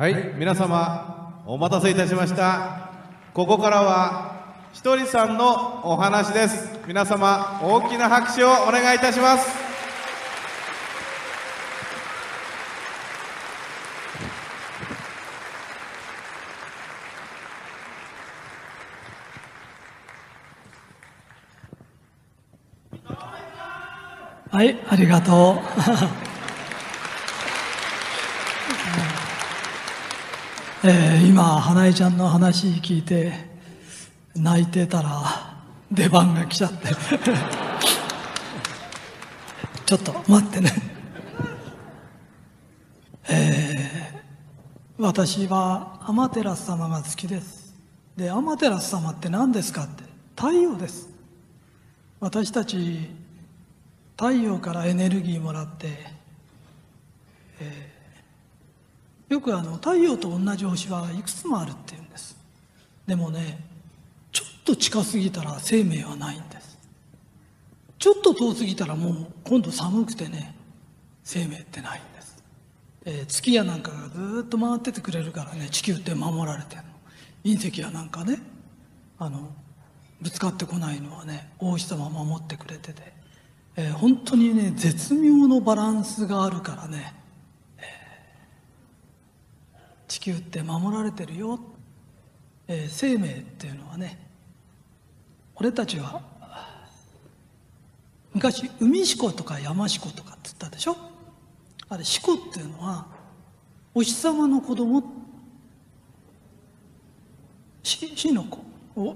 はい皆様お待たせいたしました。ここからはひとりさんのお話です。皆様大きな拍手をお願いいたします。はい、ありがとう。えー今、花江ちゃんの話聞いて、泣いてたら、出番が来ちゃって。ちょっと待ってね。えー私は天照様が好きです。で、天照様って何ですかって、太陽です。私たち太陽からエネルギーもらって、えーよくあの太陽と同じ星はいくつもあるって言うんです。でもねちょっと近すぎたら生命はないんです。ちょっと遠すぎたらもう今度寒くてね生命ってないんです、えー月やなんかがずっと回っててくれるからね地球って守られてるの。隕石やなんかねあのぶつかってこないのはね大石様守ってくれてて、えー本当にね絶妙のバランスがあるからね、えー地球って守られてるよ、えー生命っていうのはね俺たちは昔海志湖とか山志湖とかって言ったでしょ？あれ志湖っていうのはお日様の子供し死の子。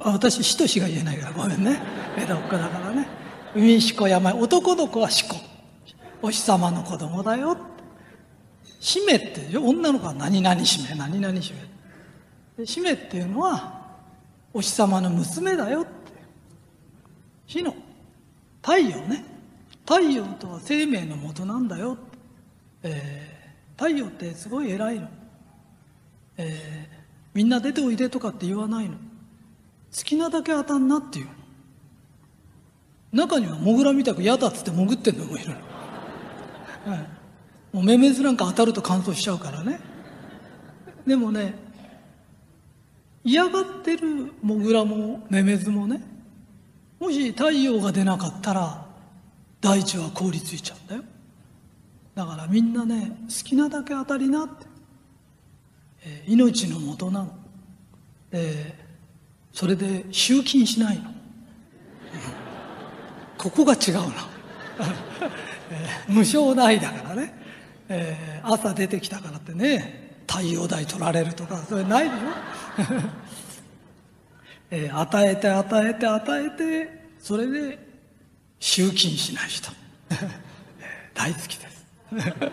あ私死と死が言えないからごめんね。江戸っ子だからね。海し子山男の子は死子お日様の子供だよ。って使命って女の子は何々使命何々使命で使命っていうのはお日様の娘だよって。死の太陽ね。太陽とは生命の元なんだよ、えー太陽ってすごい偉いの、えーみんな出ておいでとかって言わないの。好きなだけ当たんなっていう。中にはモグラみたく嫌だっつって潜ってんのもいるの、はいもうメメズなんか当たると乾燥しちゃうからね。でもね嫌がってるモグラもメメズもねもし太陽が出なかったら大地は凍りついちゃうんだよ。だからみんなね好きなだけ当たりなって、えー命の元なの。でそれで集金しないの。ここが違うの、えー無償代だからね、えー朝出てきたからってね太陽代取られるとかそれないでしょ？えー与えて与えて与えてそれで集金しない人。大好きです。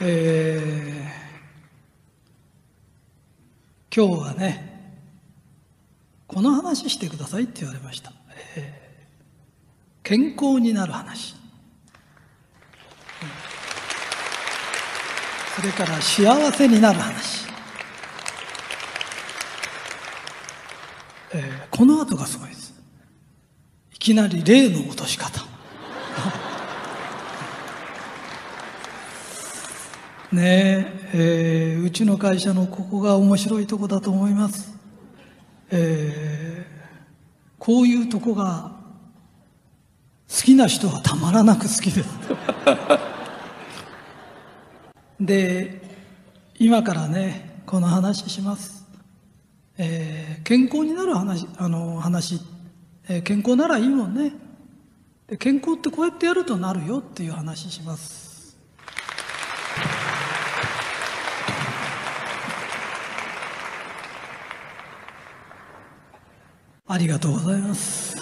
えー今日はねこの話してくださいって言われました、えー健康になる話。それから幸せになる話、えーこの後がすごいです。いきなり例の落とし方。ねええーうちの会社のここが面白いとこだと思います、えーこういうとこが好きな人はたまらなく好きで。す で今からねこの話します、えー健康になる話あの話、えー健康ならいいもんね。で健康ってこうやってやるとなるよっていう話します。ありがとうございます。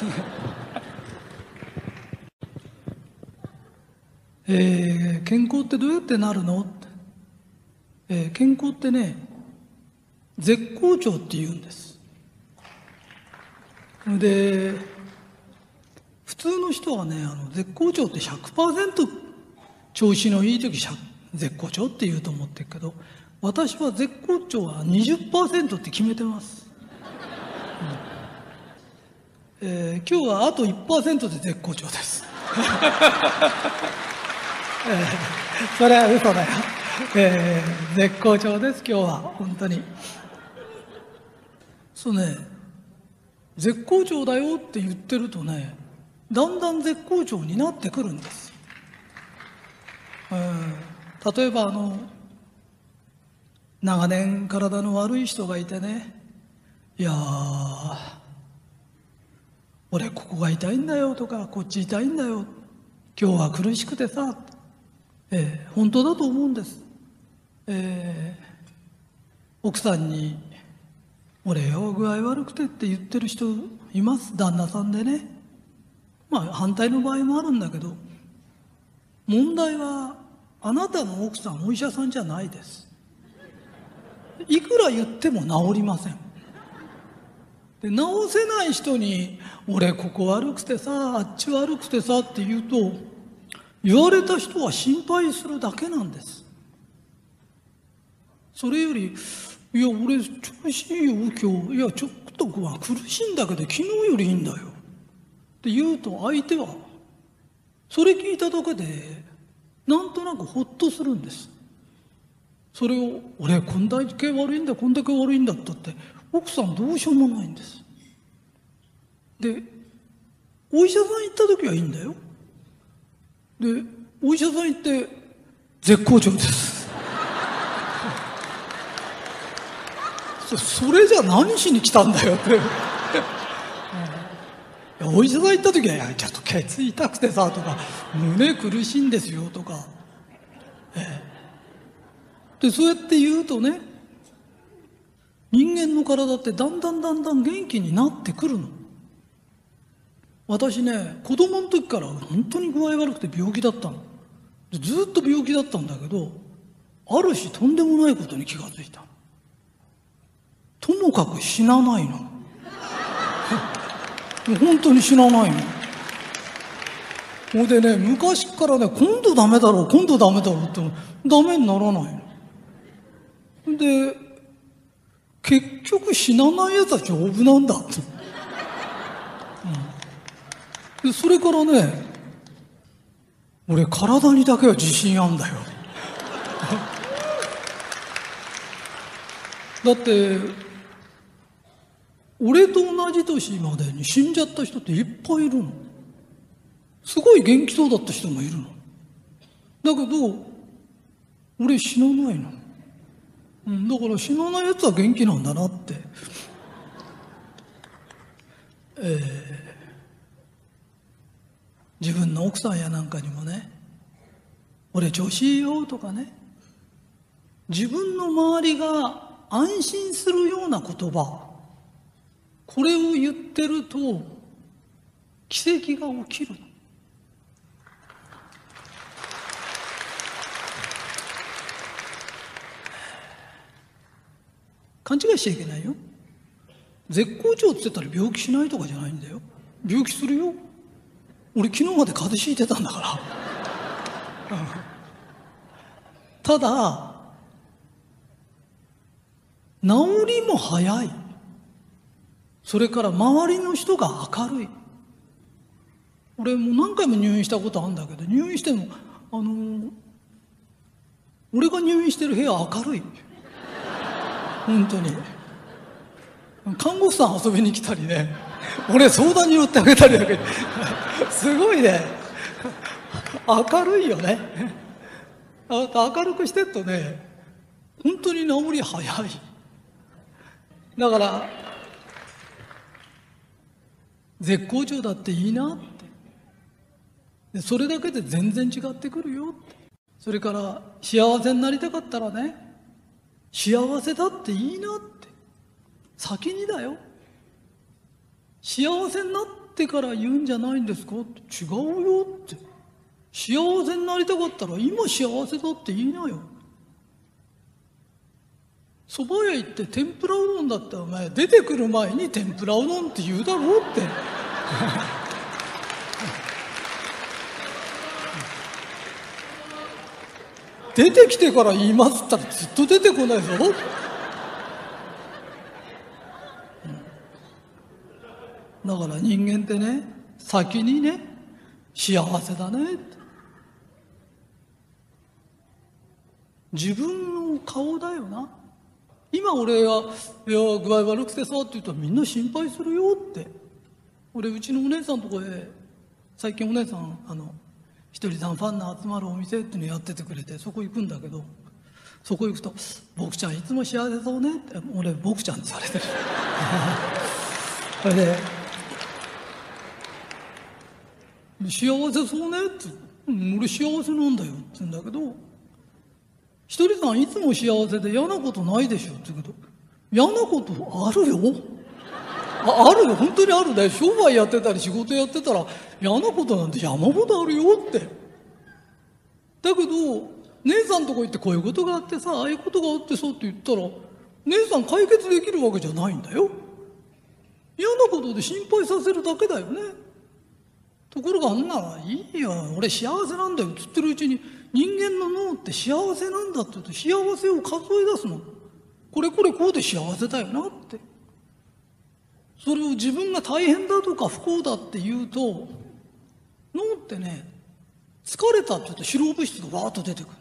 えー健康ってどうやってなるのって、えー健康ってね絶好調って言うんですで普通の人はねあの絶好調って100%調子のいい時絶好調って言うと思ってるけど私は絶好調は20%って決めてます、うん。えー今日はあと1%で絶好調です。それは嘘だよ、えー絶好調です今日は。本当に。そうね。絶好調だよって言ってるとねだんだん絶好調になってくるんです、うん例えばあの長年体の悪い人がいてねいや俺ここが痛いんだよとかこっち痛いんだよ今日は苦しくてさ、えー本当だと思うんです、えー奥さんに「俺よ具合悪くて」って言ってる人います。旦那さんでね。まあ反対の場合もあるんだけど問題はあなたの奥さんお医者さんじゃないです。いくら言っても治りません。で治せない人に「俺ここ悪くてさあっち悪くてさ」って言うと言われた人は心配するだけなんです。それより「いや俺調子いいよ今日。いやちょっとは苦しいんだけど昨日よりいいんだよ」って言うと相手はそれ聞いただけでなんとなくほっとするんです。それを「俺こんだけ悪いんだこんだけ悪いんだ」ったって奥さんどうしようもないんです。でお医者さん行った時はいいんだよ。でお医者さん行って絶好調です。それじゃ何しに来たんだよって。お医者さん行った時は「ちょっとケツ痛くてさ」とか「胸苦しいんですよ」とか、ええ。でそうやって言うとね人間の体ってだんだんだんだん元気になってくるの。私ね子供の時から本当に具合悪くて病気だったの。ずっと病気だったんだけどある日とんでもないことに気がついたともかく死なないの。本当に死なないの。ほんでね昔からね今度ダメだろう今度ダメだろうってダメにならないの。で結局死なないやつは丈夫なんだって、でそれからね俺体にだけは自信あんだよ。だって俺と同じ年までに死んじゃった人っていっぱいいるの。すごい元気そうだった人もいるの。だけど俺死なないの、うん、だから死なないやつは元気なんだなって。ええ自分の奥さんやなんかにもね「俺調子いいよ」とかね自分の周りが安心するような言葉これを言ってると奇跡が起きるの。勘違いしちゃいけないよ。絶好調って言ったら病気しないとかじゃないんだよ。病気するよ。俺昨日まで風邪ひいてたんだから。ただ治りも早い。それから周りの人が明るい。俺もう何回も入院したことあるんだけど入院してもあのー俺が入院してる部屋明るい。本当に。看護婦さん遊びに来たりね。俺相談に乗ってあげたりだけど。すごいね。明るいよね。あ明るくしてっとね本当に治り早い。だから絶好調だっていいなって。でそれだけで全然違ってくるよって。それから幸せになりたかったらね幸せだっていいなって。先にだよ。幸せになってから言うんじゃないんですか？って違うよって幸せになりたかったら今幸せだって言いなよ蕎麦屋行って天ぷらうどんだったらお前出てくる前に天ぷらうどんって言うだろうって出てきてから言いますったらずっと出てこないぞ、うんだから人間ってね先にね幸せだね自分の顔だよな。今俺が「いや具合悪くてさ」って言ったらみんな心配するよって。俺うちのお姉さんとこへ最近お姉さんあのひとりさんファンの集まるお店っていうのやっててくれてそこ行くんだけどそこ行くと「僕ちゃんいつも幸せそうね」って俺僕ちゃんってされてる。それで「幸せそうね」って「うん俺幸せなんだよ」って言うんだけど「ひとりさんいつも幸せで嫌なことないでしょ」って言うけど「嫌なことあるよ」ああるよ。本当にある。ね商売やってたり仕事やってたら嫌なことなんて山ほどあるよって。だけど姉さんとこ行ってこういうことがあってさああいうことがあってさって言ったら姉さん解決できるわけじゃないんだよ。嫌なことで心配させるだけだよね。ところがあんならいいよ俺幸せなんだよつってるうちに人間の脳って幸せなんだって言うと幸せを数え出すの。これこれこうで幸せだよなって。それを自分が大変だとか不幸だって言うと脳ってね疲れたって言うと脂肪物質がわーっと出てくる。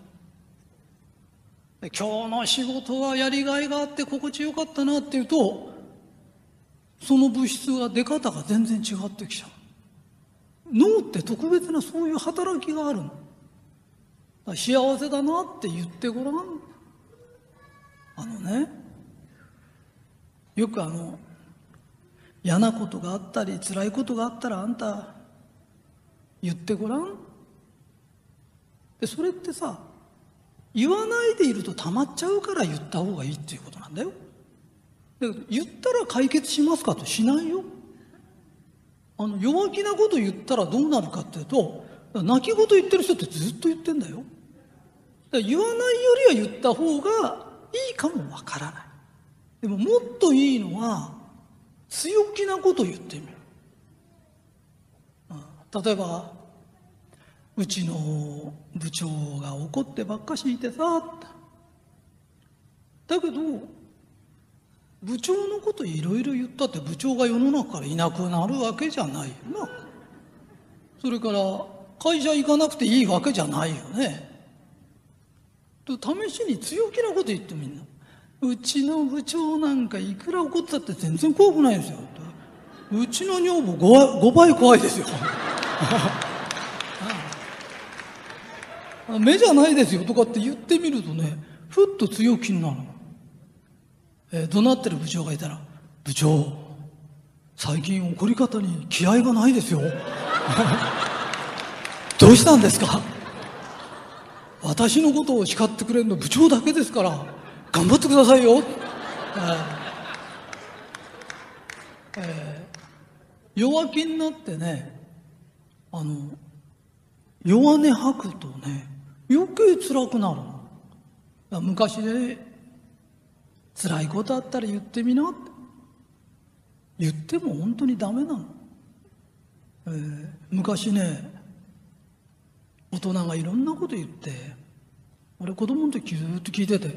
今日の仕事はやりがいがあって心地よかったなっていうとその物質が出方が全然違ってきちゃう。脳って特別なそういう働きがあるの。幸せだなって言ってごらん。あのねよくあの嫌なことがあったり辛いことがあったらあんた言ってごらん。でそれってさ言わないでいると溜まっちゃうから言った方がいいっていうことなんだよ。だけど言ったら解決しますかとしないよ。あの弱気なこと言ったらどうなるかっていうと泣き言言ってる人ってずっと言ってんだよ。だ言わないよりは言った方がいいかもわからない。でももっといいのは強気なこと言ってみる。例えばうちの部長が怒ってばっかしいてさだけど部長のこといろいろ言ったって部長が世の中からいなくなるわけじゃない。よなそれから会社行かなくていいわけじゃないよね。と試しに強気なこと言ってみんな。うちの部長なんかいくら怒ったって全然怖くないですよ。うちの女房 5, 5倍怖いですよ。目じゃないですよとかって言ってみるとねふっと強気になるの、えー、怒鳴ってる部長がいたら「部長最近怒り方に気合がないですよ。どうしたんですか？私のことを叱ってくれるの部長だけですから頑張ってくださいよ、えーえー、弱気になってねあの弱音吐くとね余計辛くなる昔で辛いことあったら言ってみなって。言っても本当にダメなの、えー、昔ね大人がいろんなこと言って俺子供の時ずっと聞いてて。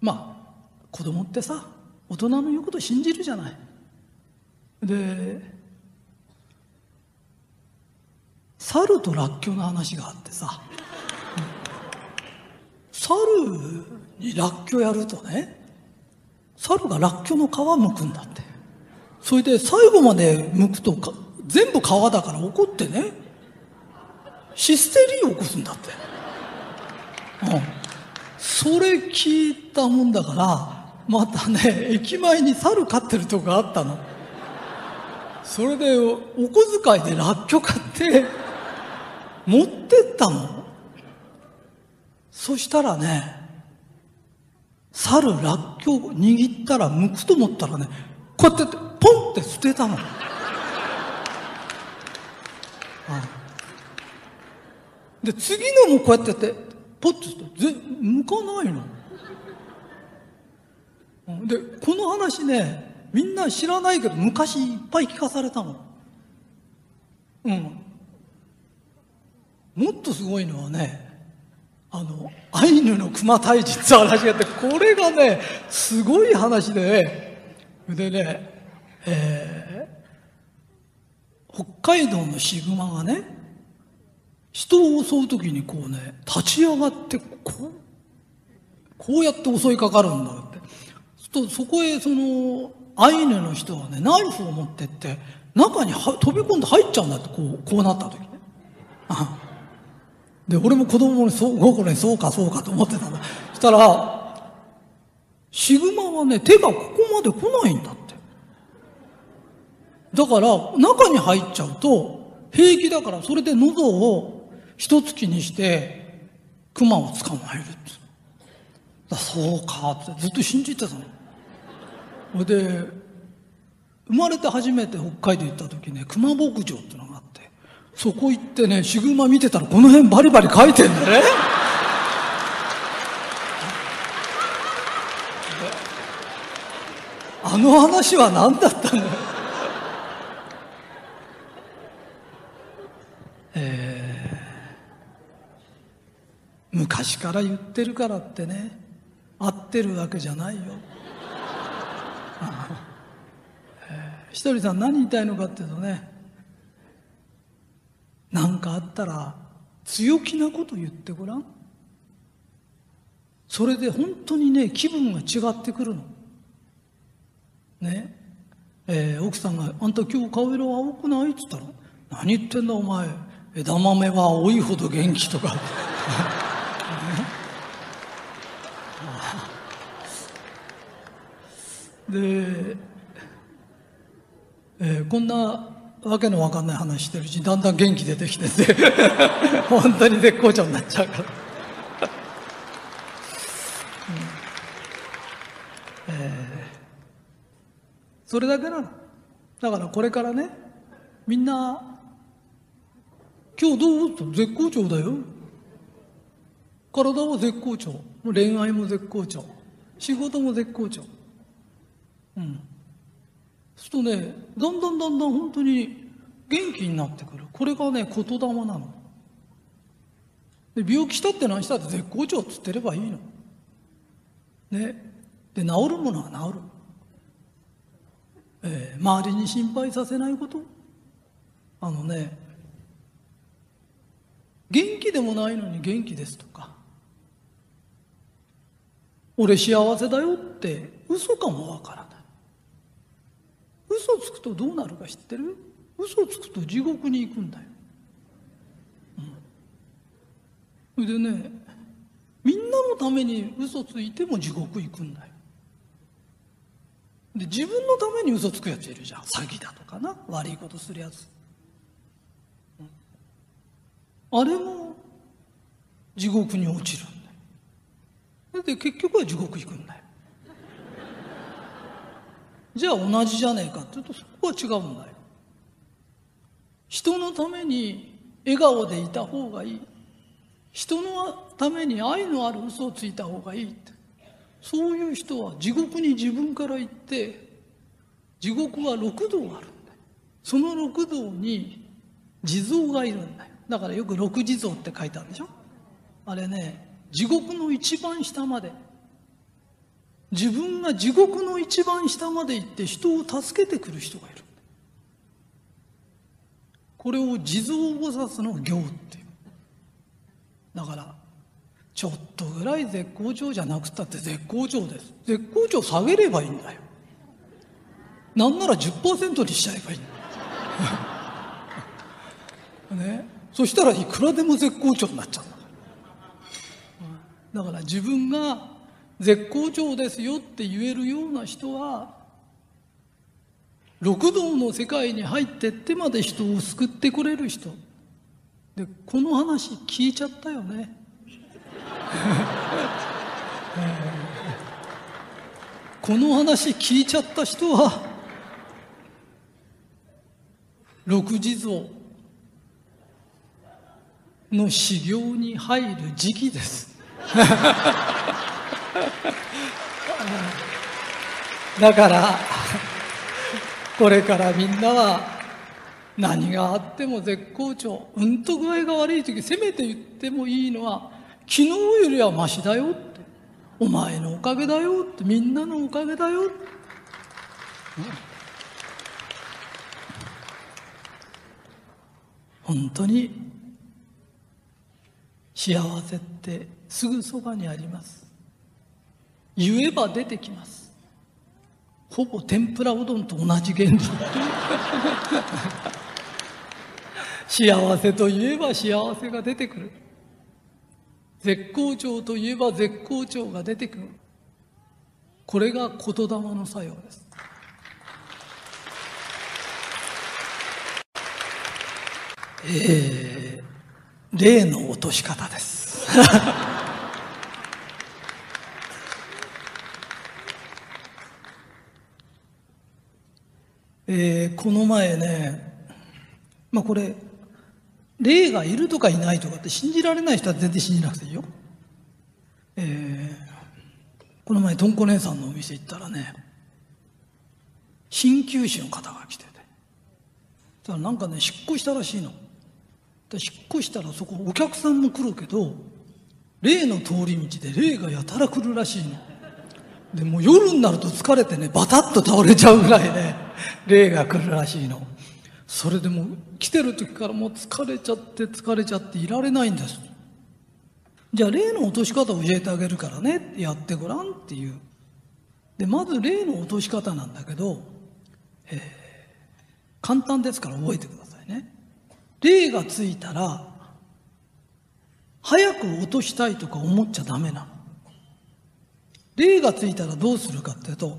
まあ子供ってさ大人の言うこと信じるじゃない。で猿とらっきょうの話があってさ。猿にらっきょやるとね猿がらっきょの皮むくんだって。それで最後までむくと全部皮だから怒ってねヒステリーを起こすんだって、うん、それ聞いたもんだからまたね駅前に猿飼ってるとこがあったの。それでお小遣いでらっきょう買って持ってったの。そしたらね猿らっきょう握ったら剥くと思ったらねこうやってポンって捨てたの。はいで次のもこうやってやってポッとしてぜ向かないの。でこの話ねみんな知らないけど昔いっぱい聞かされたの。うんもっとすごいのはねあのアイヌの熊退治って話があってこれがねすごい話ででね、えー、北海道のシグマがね人を襲う時にこうね立ち上がってこうこうやって襲いかかるんだって。とそこへそのアイヌの人はねナイフを持ってって中には飛び込んで入っちゃうんだってこうこうなった時ね。で俺も子供にそう心にそうかそうかと思ってたんだ。したらシグマはね手がここまで来ないんだって。だから中に入っちゃうと平気だからそれで喉を一突きにして熊を捕まえるって。だそうかってずっと信じてたの。それで生まれて初めて北海道行った時ね熊牧場ってのがあって。そこ行ってねシグマ見てたらこの辺バリバリ書いてんだね。あの話は何だったの？え、昔から言ってるからってね合ってるわけじゃないよ。ひとりさん何言いたいのかっていうとね何かあったら強気なこと言ってごらん。それで本当にね気分が違ってくるの。ね。えー、奥さんが「あんた今日顔色青くない?」っつったら「何言ってんだお前。枝豆は青いほど元気」とか。で、えー、こんなわけのわかんない話してるうちにだんだん元気出てきてて 本当に絶好調になっちゃうから、うん、えー、それだけなの。だからこれからねみんな「今日どう?」と絶好調だよ。体は絶好調。恋愛も絶好調。仕事も絶好調。うん。するとねだんだんだんだん本当に元気になってくる。これがね言霊なの。で病気したって何したって絶好調っつってればいいの。ね。で治るものは治る、えー、周りに心配させないこと。あのね元気でもないのに元気ですとか。俺幸せだよって嘘かもわからない。嘘つくとどうなるか知ってる？嘘つくと地獄に行くんだよ。うん、でねみんなのために嘘ついても地獄行くんだよ。で自分のために嘘つくやついるじゃん。詐欺だとかな。悪いことするやつ、うん、あれも地獄に落ちるんだよ。で結局は地獄行くんだよ。じゃあ同じじゃねえかって。いうとそこは違うんだよ。人のために笑顔でいた方がいい。人のために愛のある嘘をついた方がいいって。そういう人は地獄に自分から行って地獄は六道あるんだよ。その六道に地蔵がいるんだよ。だからよく六地蔵って書いてあるでしょ。あれね地獄の一番下まで。自分が地獄の一番下まで行って人を助けてくる人がいる。これを地蔵菩薩の行って。いうだからちょっとぐらい絶好調じゃなくたって絶好調です。絶好調下げればいいんだよ。なんなら10%にしちゃえばいい。ね。そしたらいくらでも絶好調になっちゃうんだから。だから自分が絶好調ですよって言えるような人は六道の世界に入ってってまで人を救ってくれる人。でこの話聞いちゃったよね。この話聞いちゃった人は六地蔵の修行に入る時期です。だからこれからみんなは何があっても絶好調うんと具合が悪い時せめて言ってもいいのは昨日よりはマシだよってお前のおかげだよってみんなのおかげだよって、本当に幸せってすぐそばにあります。言えば出てきます。ほぼ天ぷらうどんと同じ原理幸せといえば幸せが出てくる。絶好調といえば絶好調が出てくる。これが言霊の作用です。えー、例の落とし方です。えー、この前ねまあこれ霊がいるとかいないとかって信じられない人は全然信じなくていいよ。えー、この前とんこ姉さんのお店行ったらね鍼灸師の方が来ててだからなんかね引っ越したらしいの。で引っ越したらそこお客さんも来るけど霊の通り道で霊がやたら来るらしいの。でも夜になると疲れてねバタッと倒れちゃうぐらいね霊が来るらしいの。それでも来てる時からもう疲れちゃって疲れちゃっていられないんです。じゃあ例の落とし方を教えてあげるからねやってごらんっていう。でまず例の落とし方なんだけど、えー、簡単ですから覚えてくださいね。例がついたら早く落としたいとか思っちゃダメなの。例がついたらどうするかっていうと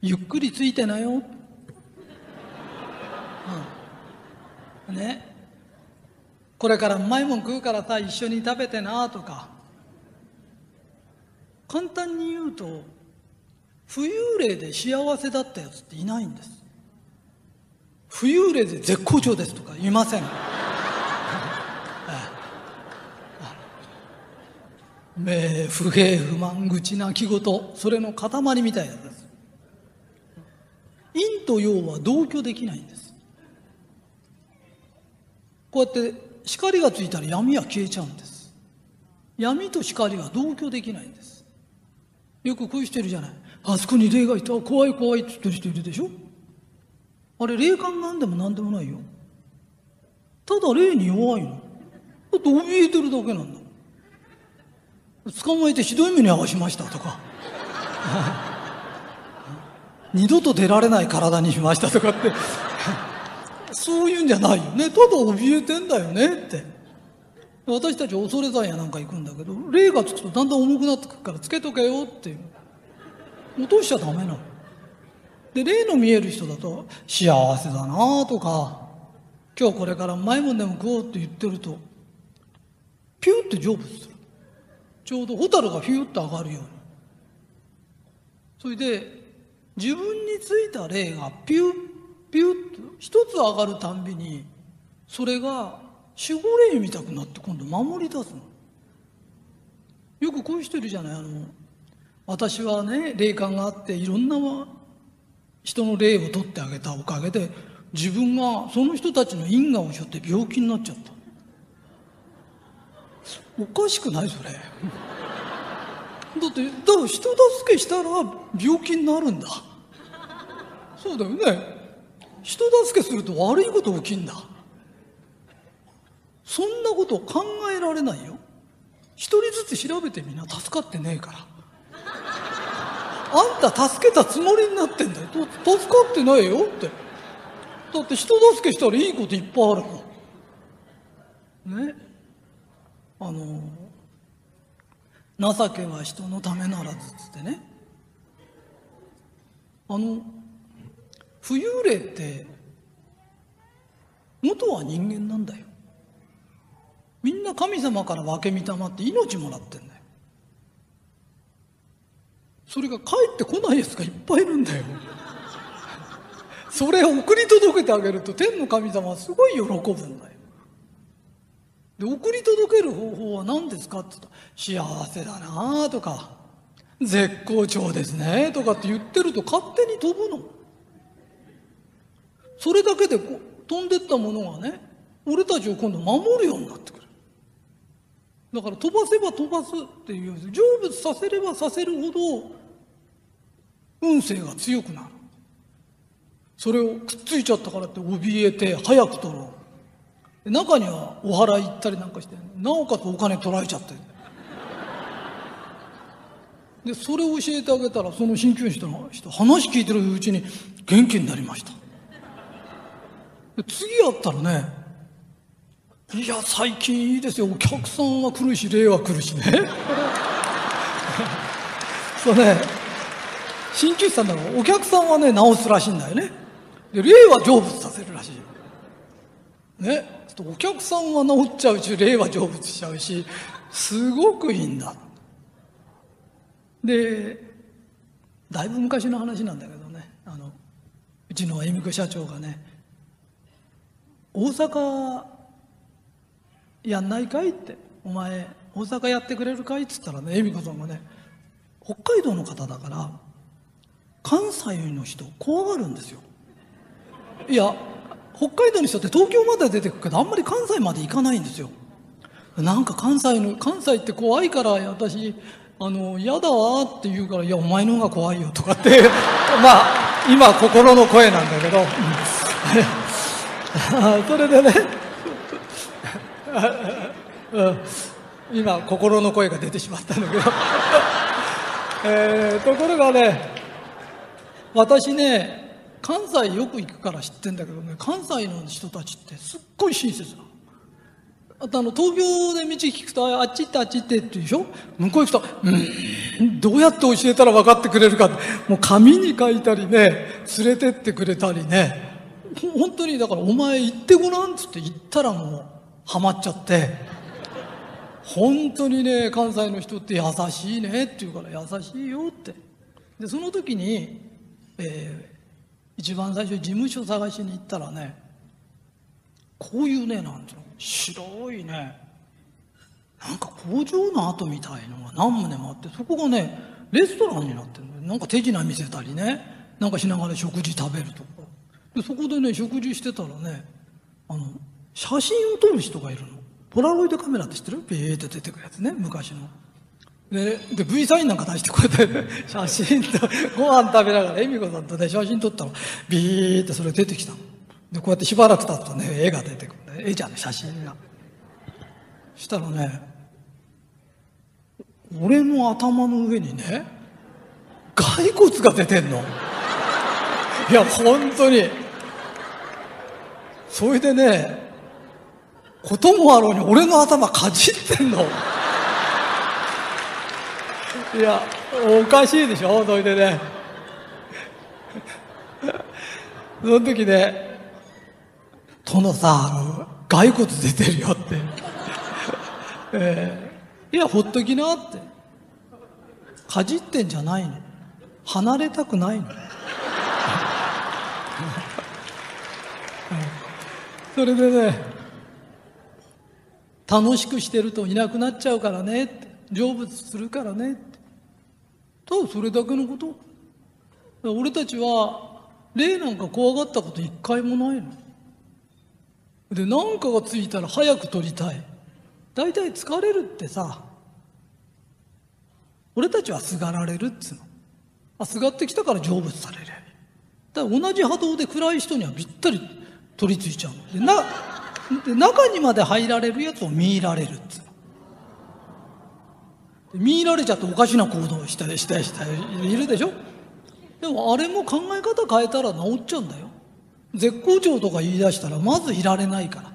ゆっくりついてなよ。うん、ね。これからうまいもん食うからさ一緒に食べてなとか。簡単に言うと浮遊霊で幸せだったやつっていないんです。浮遊霊で絶好調ですとか言いません。名不平不満愚痴泣き言それの塊みたいなです。陰と陽は同居できないんです。こうやって光がついたら闇は消えちゃうんです。闇と光は同居できないんです。よくこういう人いるじゃない。あそこに霊がいた。怖い怖いって言ってる人いるでしょ。あれ霊感なんでも何でもないよ。ただ霊に弱いの。だって怯えてるだけなんだ。捕まえてひどい目に遭わしましたとか。二度と出られない体にしましたとかって。そういうんじゃないよね。ただ怯えてんだよねって。私たち恐れ山やなんか行くんだけど霊がつくとだんだん重くなってくるからつけとけよっていう。落としちゃダメなの。で霊の見える人だと幸せだなとか今日これからうまいもんでも食おうって言ってるとピューって成仏する。ちょうど蛍がピューって上がるように。それで自分についた霊がピューピュッと一つ上がるたんびにそれが守護霊みたくなって今度守り出すの。よくこういう人いるじゃない。あの私はね霊感があっていろんな人の霊を取ってあげたおかげで自分がその人たちの因果を背負って病気になっちゃった。おかしくないそれ。だってだから人助けしたら病気になるんだ。そうだよね。人助けすると悪いこと起きんだ。そんなこと考えられないよ。一人ずつ調べてみな。助かってねえから。あんた助けたつもりになってんだよ。助かってないよ。って。だって人助けしたらいいこといっぱいあるもんね。あの情けは人のためならずっつってね。あの浮遊霊って元は人間なんだよ。みんな神様から分けたまって命もらってんだよ。それが帰ってこないやつがいっぱいいるんだよ。それを送り届けてあげると天の神様はすごい喜ぶんだよ。で送り届ける方法は何ですかって言ったら幸せだなとか絶好調ですねとかって言ってると勝手に飛ぶの。それだけでこう飛んでったものがね俺たちを今度守るようになってくる。だから飛ばせば飛ばすっていう成仏させればさせるほど運勢が強くなるそれをくっついちゃったからって怯えて早く取ろう中にはお祓い行ったりなんかしてなおかつお金取られちゃって。でそれを教えてあげたらその鍼灸師の人話聞いてるうちに元気になりました。次やったらねいや最近いいですよ。お客さんは来るし霊は来るしね。そうね。鍼灸師さんだからお客さんはね治すらしいんだよね。で霊は成仏させるらしいよ。ねお客さんは治っちゃうし霊は成仏しちゃうしすごくいいんだでだいぶ昔の話なんだけどねあのうちの恵美子社長がね「大阪やんないかい?」って「お前大阪やってくれるかい?」っつったらね恵美子さんがね北海道の方だから関西の人怖がるんですよいや北海道の人って東京まで出てくけどあんまり関西まで行かないんですよ。なんか関西の関西って怖いから私あの嫌だわって言うから「いやお前の方が怖いよ」とかって まあ今心の声なんだけど、それでね 今心の声が出てしまったんだけど、えー、ところがね私ね関西よく行くから知ってんだけどね関西の人たちってすっごい親切なあとあの東京で道聞くとあっち行ってあっち行ってって言うでしょ？向こう行くとうんどうやって教えたら分かってくれるかもう紙に書いたりね連れてってくれたりね。本当にだからお前行ってごらんっつって行ったらもうハマっちゃって。本当にね関西の人って優しいねって言うから優しいよって。でその時に、えー、一番最初事務所探しに行ったらねこういうねなんていうの白いねなんか工場の跡みたいのが何棟もあってそこがねレストランになってるのなんか手品見せたりねなんかしながら食事食べるとか。でそこでね食事してたらねあの写真を撮る人がいるの。ポラロイドカメラって知ってる？ビーって出てくるやつね昔の。でで V サインなんか出してこうやって 写真とご飯食べながら恵美子さんとね写真撮ったらビーってそれ出てきたの。でこうやってしばらく経つとね絵が出てくる絵じゃね写真が。したらね俺の頭の上にね骸骨が出てんの。いや本当に。それでねこともあろうに俺の頭かじってんの。いやおかしいでしょそれでね。その時ね殿さ骸骨出てるよって。えー、いやほっときなって。かじってんじゃないの。離れたくないの。それでね楽しくしてるといなくなっちゃうからね成仏するからねただそれだけのこと？俺たちは霊なんか怖がったこと一回もないの。で何かがついたら早く取りたい。大体疲れるってさ。俺たちはすがられるっつうの。あすがってきたから成仏される。だから同じ波動で暗い人にはぴったり取り付いちゃうの。でなで中にまで入られるやつを見入られるっつう見入られちゃっておかしな行動をしたりしたりしたりいるでしょ？でもあれも考え方変えたら治っちゃうんだよ。絶好調とか言い出したらまずいられないから。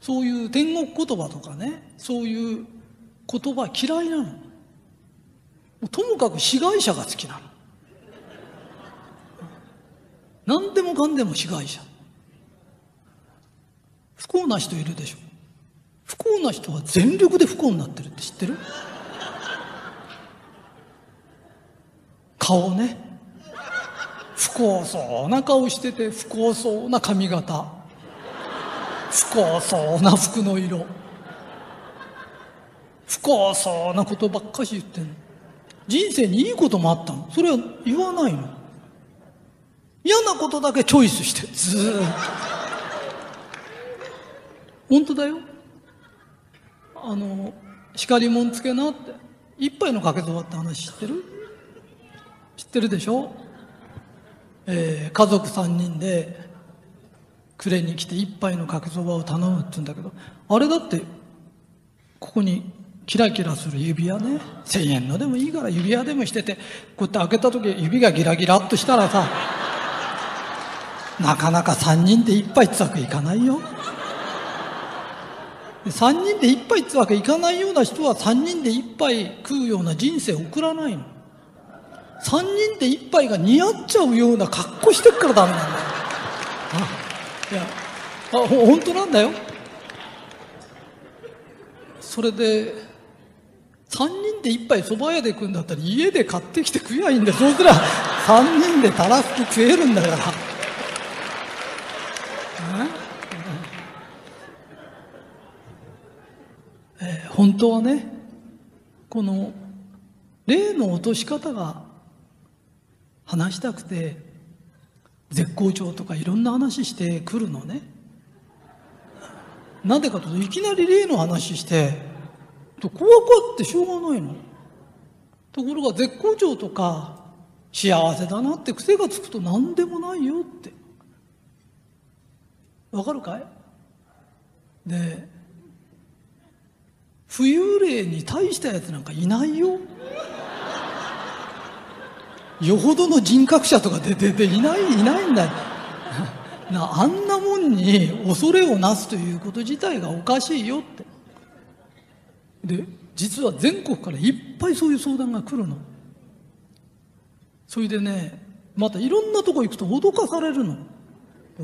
そういう天国言葉とかねそういう言葉嫌いなの。ともかく被害者が好きなの。何でもかんでも被害者。不幸な人いるでしょ。不幸な人は全力で不幸になってるって知ってる？顔ね。不幸そうな顔してて不幸そうな髪型。不幸そうな服の色。不幸そうなことばっかし言ってんの。人生にいいこともあったの。それは言わないの。嫌なことだけチョイスしてずーっと。本当だよ。あの光もんつけなって。一杯のかけそばって話知ってる？知ってるでしょ？えー家族3人で暮れに来て一杯のかけそばを頼むって言うんだけどあれだってここにキラキラする指輪ね。1000円のでもいいから指輪でもしててこうやって開けた時指がギラギラっとしたらさなかなか3人で一杯ってわけいかないよ。3人で一杯ってわけいかないような人は3人で一杯食うような人生を送らないの。3人で一杯が似合っちゃうような格好してっからダメなんだよ。あ。いやあほ本当なんだよ。それで3人で一杯蕎麦屋で食うんだったら家で買ってきて食えばいいんだよ。そうすりゃ3人でたらふく食えるんだから。え？ー本当はねこの霊の落とし方が話したくて絶好調とかいろんな話してくるのね。なんでかというといきなり霊の話して怖くってしょうがないの。ところが絶好調とか幸せだなって癖がつくと何でもないよって。わかるかい？で浮遊霊に大したやつなんかいないよ。よほどの人格者とか出てていないいないんだよ。なあんなもんに恐れをなすということ自体がおかしいよって。で実は全国からいっぱいそういう相談が来るの。それでねまたいろんなとこ行くと脅かされるの。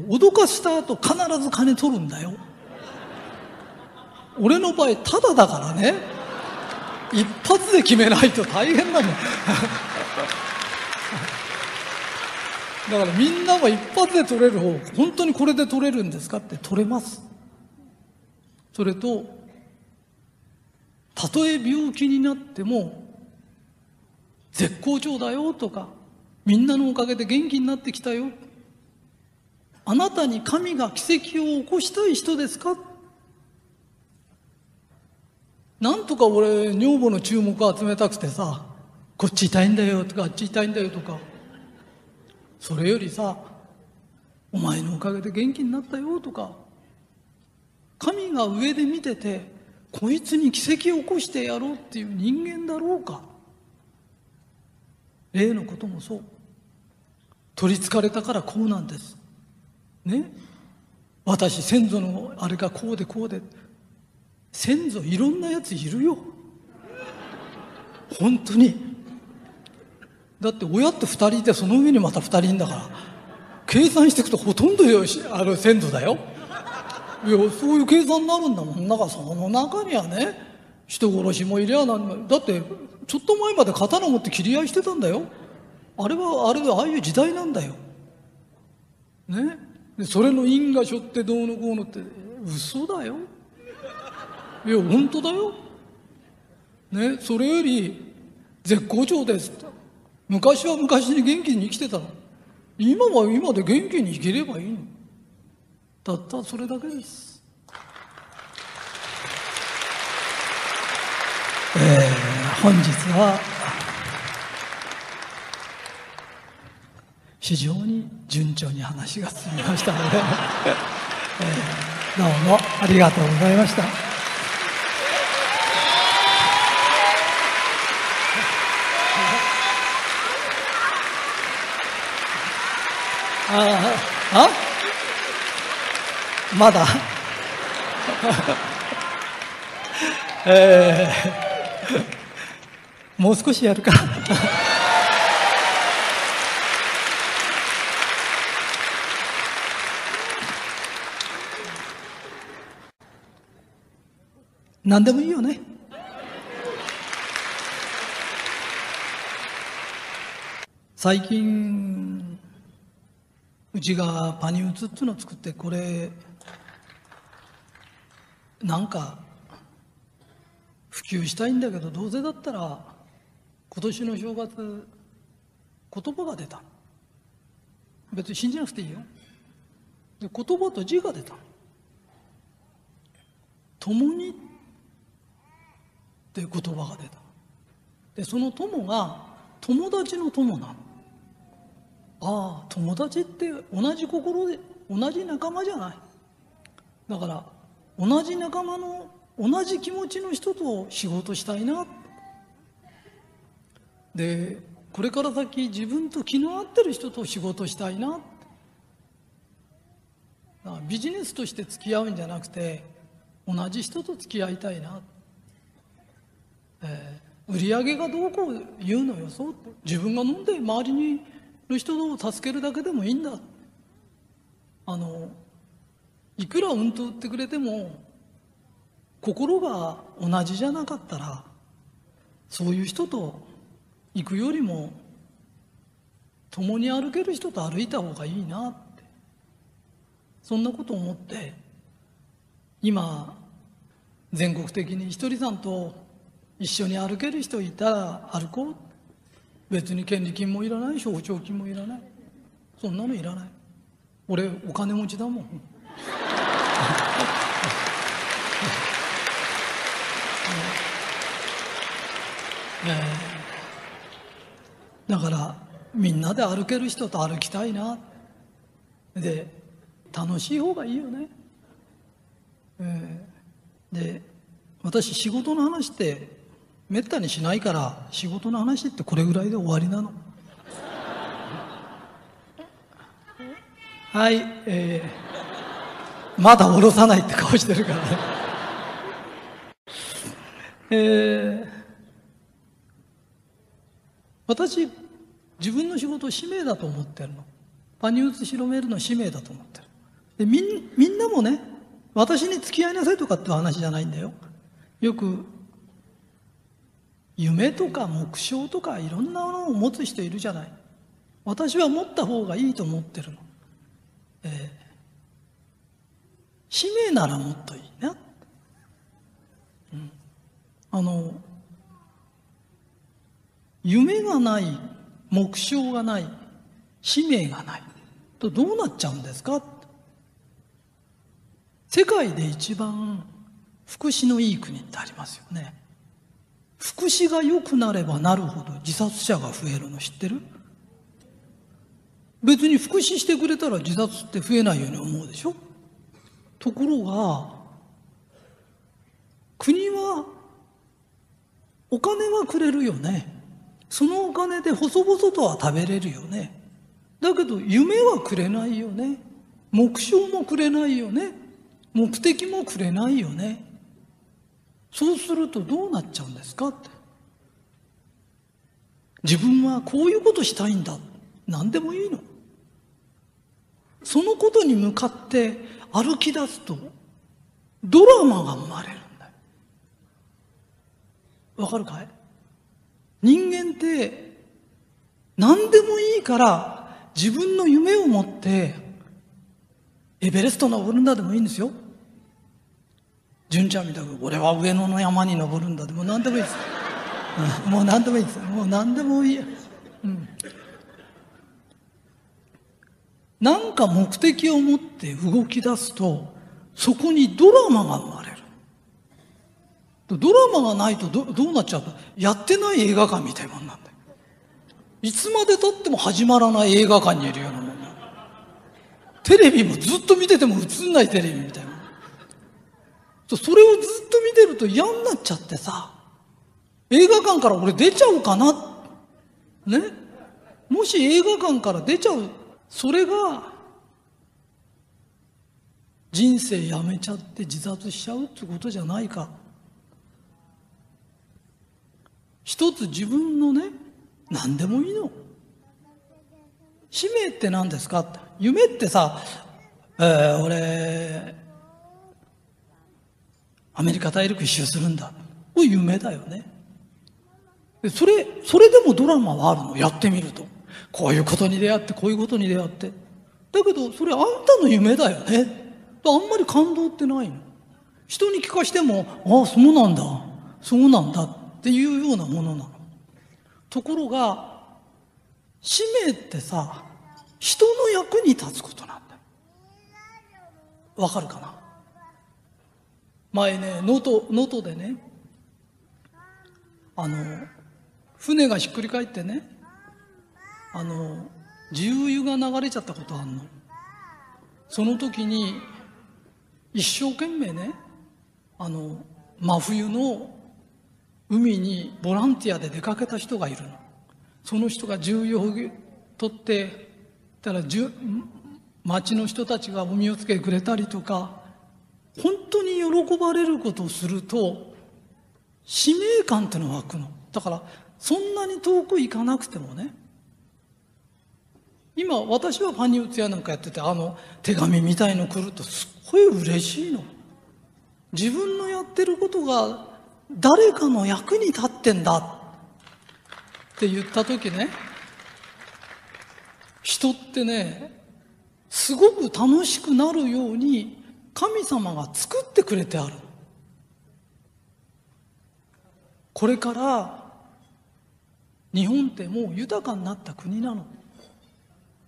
脅かした後必ず金取るんだよ。俺の場合タダだからね。一発で決めないと大変なの。だからみんなも一発で取れる方本当にこれで取れるんですかって取れます。それとたとえ病気になっても絶好調だよとかみんなのおかげで元気になってきたよ。あなたに神が奇跡を起こしたい人ですか？なんとか俺女房の注目を集めたくてさこっち痛いんだよとかあっち痛いんだよとか。それよりさお前のおかげで元気になったよとか。神が上で見ててこいつに奇跡を起こしてやろうっていう人間だろうか。例のこともそう。取りつかれたからこうなんです。ね？私先祖のあれがこうでこうで。先祖いろんなやついるよ。本当にだって親って2人いてその上にまた2人いんだから計算していくとほとんどよしあの先祖だよ。いやそういう計算になるんだもん。だからその中にはね人殺しもいりゃなんだってちょっと前まで刀持って切り合いしてたんだよ。あれはあれはああいう時代なんだよ。ね？でそれの因果書ってどうのこうのって嘘だよ。いや本当だよ。ね？それより絶好調ですって。昔は昔に元気に生きてたの。今は今で元気に生きればいいの。たったそれだけです。えー本日は非常に順調に話が進みましたので、えーどうもありがとうございました。ああ？まだ？えーもう少しやるか。何でもいいよね。最近ちがパニウツっていうのを作ってこれなんか普及したいんだけどどうせだったら今年の正月言葉が出た。別に信じなくていいよ。で言葉と字が出た。共にっていう言葉が出た。でその友が友達の友なの。ああ友達って同じ心で同じ仲間じゃない。だから同じ仲間の同じ気持ちの人と仕事したいな。でこれから先自分と気の合ってる人と仕事したいな。ビジネスとして付き合うんじゃなくて同じ人と付き合いたいな、えー、売り上げがどうこう言うのよそう。自分が飲んで周りにの人を助けるだけでもいいんだ。あのいくらうんと売ってくれても心が同じじゃなかったらそういう人と行くよりも共に歩ける人と歩いた方がいいなって。そんなことを思って今全国的にひとりさんと一緒に歩ける人いたら歩こうって別に権利金もいらない省庁金もいらない。そんなのいらない。俺お金持ちだもん。え、だからみんなで歩ける人と歩きたいな。で楽しい方がいいよね、えー、で私仕事の話ってめったにしないから仕事の話ってこれぐらいで終わりなの。はいえー、まだ下ろさないって顔してるからね。えー、私自分の仕事を使命だと思ってるの。パニュース広めるの使命だと思ってる。でみんみんなもね私に付き合いなさいとかって話じゃないんだよ。よく夢とか目標とかいろんなものを持つ人いるじゃない。私は持った方がいいと思ってるの、えー、使命ならもっといいな、うん、あの夢がない目標がない使命がないとどうなっちゃうんですか？世界で一番福祉のいい国ってありますよね。福祉が良くなればなるほど自殺者が増えるの知ってる？別に福祉してくれたら自殺って増えないように思うでしょ？ところが国はお金はくれるよね。そのお金で細々とは食べれるよね。だけど夢はくれないよね。目標もくれないよね。目的もくれないよね。そうするとどうなっちゃうんですかって。自分はこういうことしたいんだ。何でもいいの。そのことに向かって歩き出すとドラマが生まれるんだよ。わかるかい？人間って何でもいいから自分の夢を持ってエベレスト登るんだでもいいんですよ。純ちゃんみたく俺は上野の山に登るんだ。でも何でもいいです、うん、もう何でもいいです。もう何でもいい、うん、なんか目的を持って動き出すとそこにドラマが生まれる。ドラマがないとどどうなっちゃうか。やってない映画館みたいなもんなんだよ。いつまでたっても始まらない映画館にいるようなもんテレビもずっと見てても映んないテレビみたいな。それをずっと見てると嫌になっちゃってさ。映画館から俺出ちゃうかな。ね。もし映画館から出ちゃう。それが人生やめちゃって自殺しちゃうってことじゃないか。一つ自分のね何でもいいの。使命って何ですか夢ってさ、えー、俺アメリカ大陸一周するんだ。これ夢だよね。それそれでもドラマはあるの？やってみると。こういうことに出会ってこういうことに出会って。だけどそれあんたの夢だよね。あんまり感動ってないの。人に聞かしてもああそうなんだ。そうなんだ。っていうようなものなの。ところが使命ってさ人の役に立つことなんだよ。わかるかな？前ね能登能登でねあの船がひっくり返ってねあの重油が流れちゃったことあんの。その時に一生懸命ねあの真冬の海にボランティアで出かけた人がいるの。その人が重油を取ってたら町の人たちがお身をつけてくれたりとか本当に喜ばれることをすると使命感ってのが湧くの。だからそんなに遠く行かなくてもね。今私はファニーウツヤなんかやっててあの手紙みたいの来るとすっごい嬉しいの。自分のやってることが誰かの役に立ってんだ。って言った時ね人ってねすごく楽しくなるように神様が作ってくれてある。これから日本ってもう豊かになった国なの。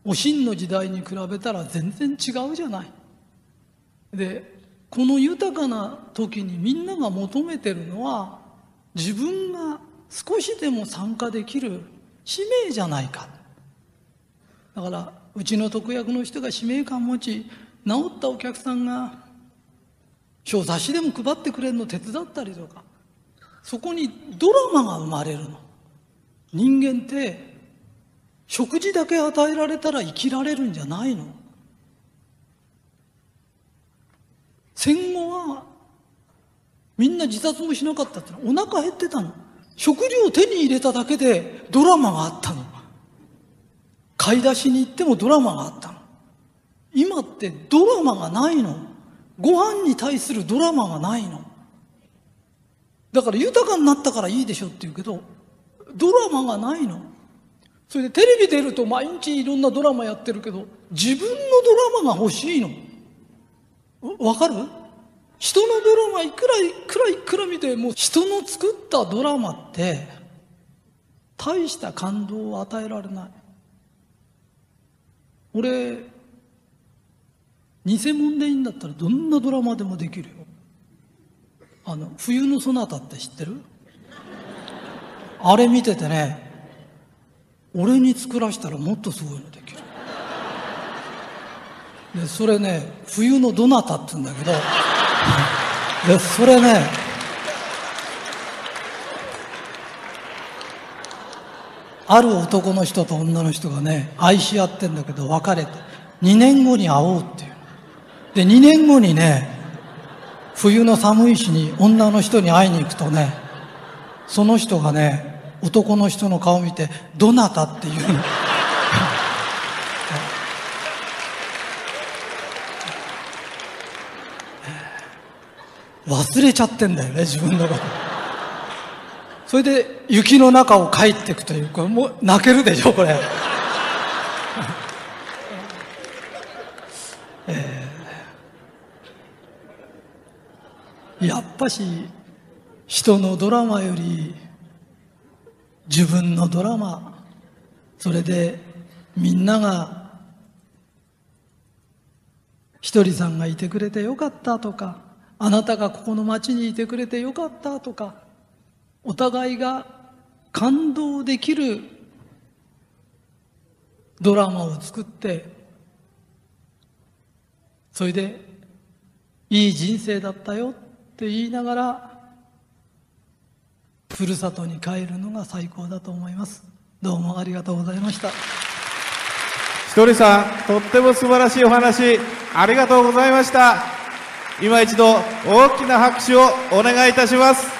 おしんの時代に比べたら全然違うじゃない。でこの豊かな時にみんなが求めてるのは自分が少しでも参加できる使命じゃないか。だからうちの特約の人が使命感持ち治ったお客さんが小雑誌でも配ってくれるの手伝ったりとかそこにドラマが生まれるの。人間って食事だけ与えられたら生きられるんじゃないの。戦後はみんな自殺もしなかったっての。はお腹減ってたの。食料を手に入れただけでドラマがあったの。買い出しに行ってもドラマがあったの。今ってドラマがないの？ご飯に対するドラマがないの？だから豊かになったからいいでしょって言うけどドラマがないの？それでテレビ出ると毎日いろんなドラマやってるけど自分のドラマが欲しいの？わかる？人のドラマいくらいくらいくら見ても人の作ったドラマって大した感動を与えられない。俺偽物でいいんだったらどんなドラマでもできるよ。あの冬のソナタって知ってる？あれ見ててね俺に作らしたらもっとすごいのできる。でそれね冬のどなたって言うんだけどでそれねある男の人と女の人がね愛し合ってんだけど別れて2年後に会おうっていう。で2年後にね冬の寒い日に女の人に会いに行くとねその人がね男の人の顔見て「どなた?」っていう忘れちゃってんだよね自分のことそれで雪の中を帰っていくというかもう泣けるでしょこれ、えし人のドラマより自分のドラマ。それでみんながひとりさんがいてくれてよかったとかあなたがここの町にいてくれてよかったとかお互いが感動できるドラマを作ってそれでいい人生だったよって言いながらふるさとに帰るのが最高だと思います。どうもありがとうございました。ひとりさんとっても素晴らしいお話ありがとうございました。今一度大きな拍手をお願いいたします。